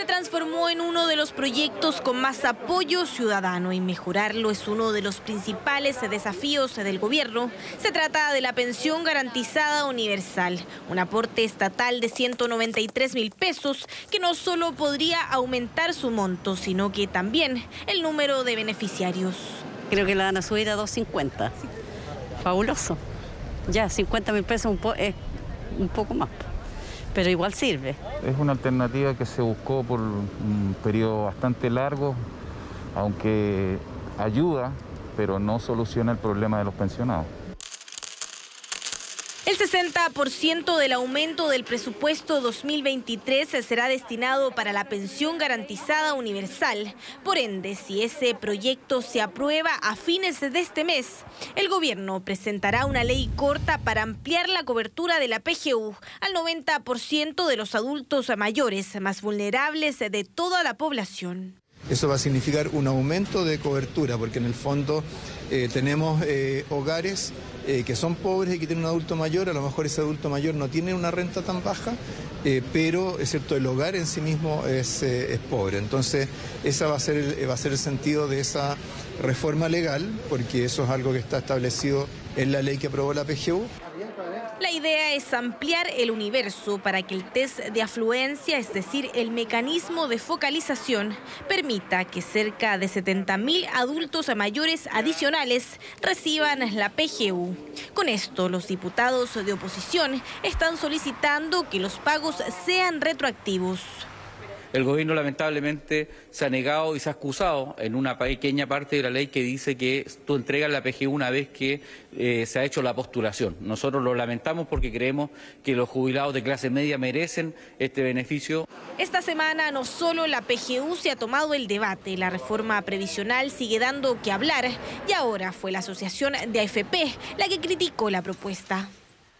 se transformó en uno de los proyectos con más apoyo ciudadano y mejorarlo es uno de los principales desafíos del gobierno. Se trata de la pensión garantizada universal, un aporte estatal de 193 mil pesos que no solo podría aumentar su monto, sino que también el número de beneficiarios. Creo que la van a subir a 250. Fabuloso. Ya, 50 mil pesos es un poco más pero igual sirve. Es una alternativa que se buscó por un periodo bastante largo, aunque ayuda, pero no soluciona el problema de los pensionados. El 60% del aumento del presupuesto 2023 será destinado para la pensión garantizada universal. Por ende, si ese proyecto se aprueba a fines de este mes, el gobierno presentará una ley corta para ampliar la cobertura de la PGU al 90% de los adultos mayores más vulnerables de toda la población. Eso va a significar un aumento de cobertura, porque en el fondo eh, tenemos eh, hogares eh, que son pobres y que tienen un adulto mayor, a lo mejor ese adulto mayor no tiene una renta tan baja, pero es cierto, el hogar en sí mismo es, pobre. Entonces, ese va va a ser el sentido de esa reforma legal, porque eso es algo que está establecido en la ley que aprobó la PGU. La idea es ampliar el universo para que el test de afluencia, es decir, el mecanismo de focalización, permita que cerca de 70.000 adultos mayores adicionales reciban la PGU. Con esto, los diputados de oposición están solicitando que los pagos sean retroactivos. El gobierno lamentablemente se ha negado y se ha excusado en una pequeña parte de la ley que dice que tú entregas la PGU una vez que eh, se ha hecho la postulación. Nosotros lo lamentamos porque creemos que los jubilados de clase media merecen este beneficio. Esta semana no solo la PGU se ha tomado el debate, la reforma previsional sigue dando que hablar y ahora fue la Asociación de AFP la que criticó la propuesta.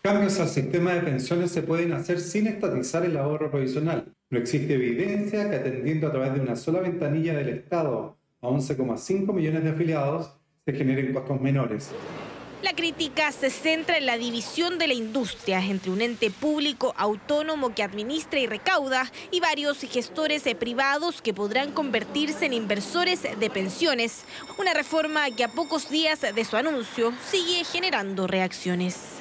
Cambios al sistema de pensiones se pueden hacer sin estatizar el ahorro provisional. No existe evidencia que atendiendo a través de una sola ventanilla del Estado a 11,5 millones de afiliados se generen costos menores. La crítica se centra en la división de la industria entre un ente público autónomo que administra y recauda y varios gestores privados que podrán convertirse en inversores de pensiones. Una reforma que a pocos días de su anuncio sigue generando reacciones.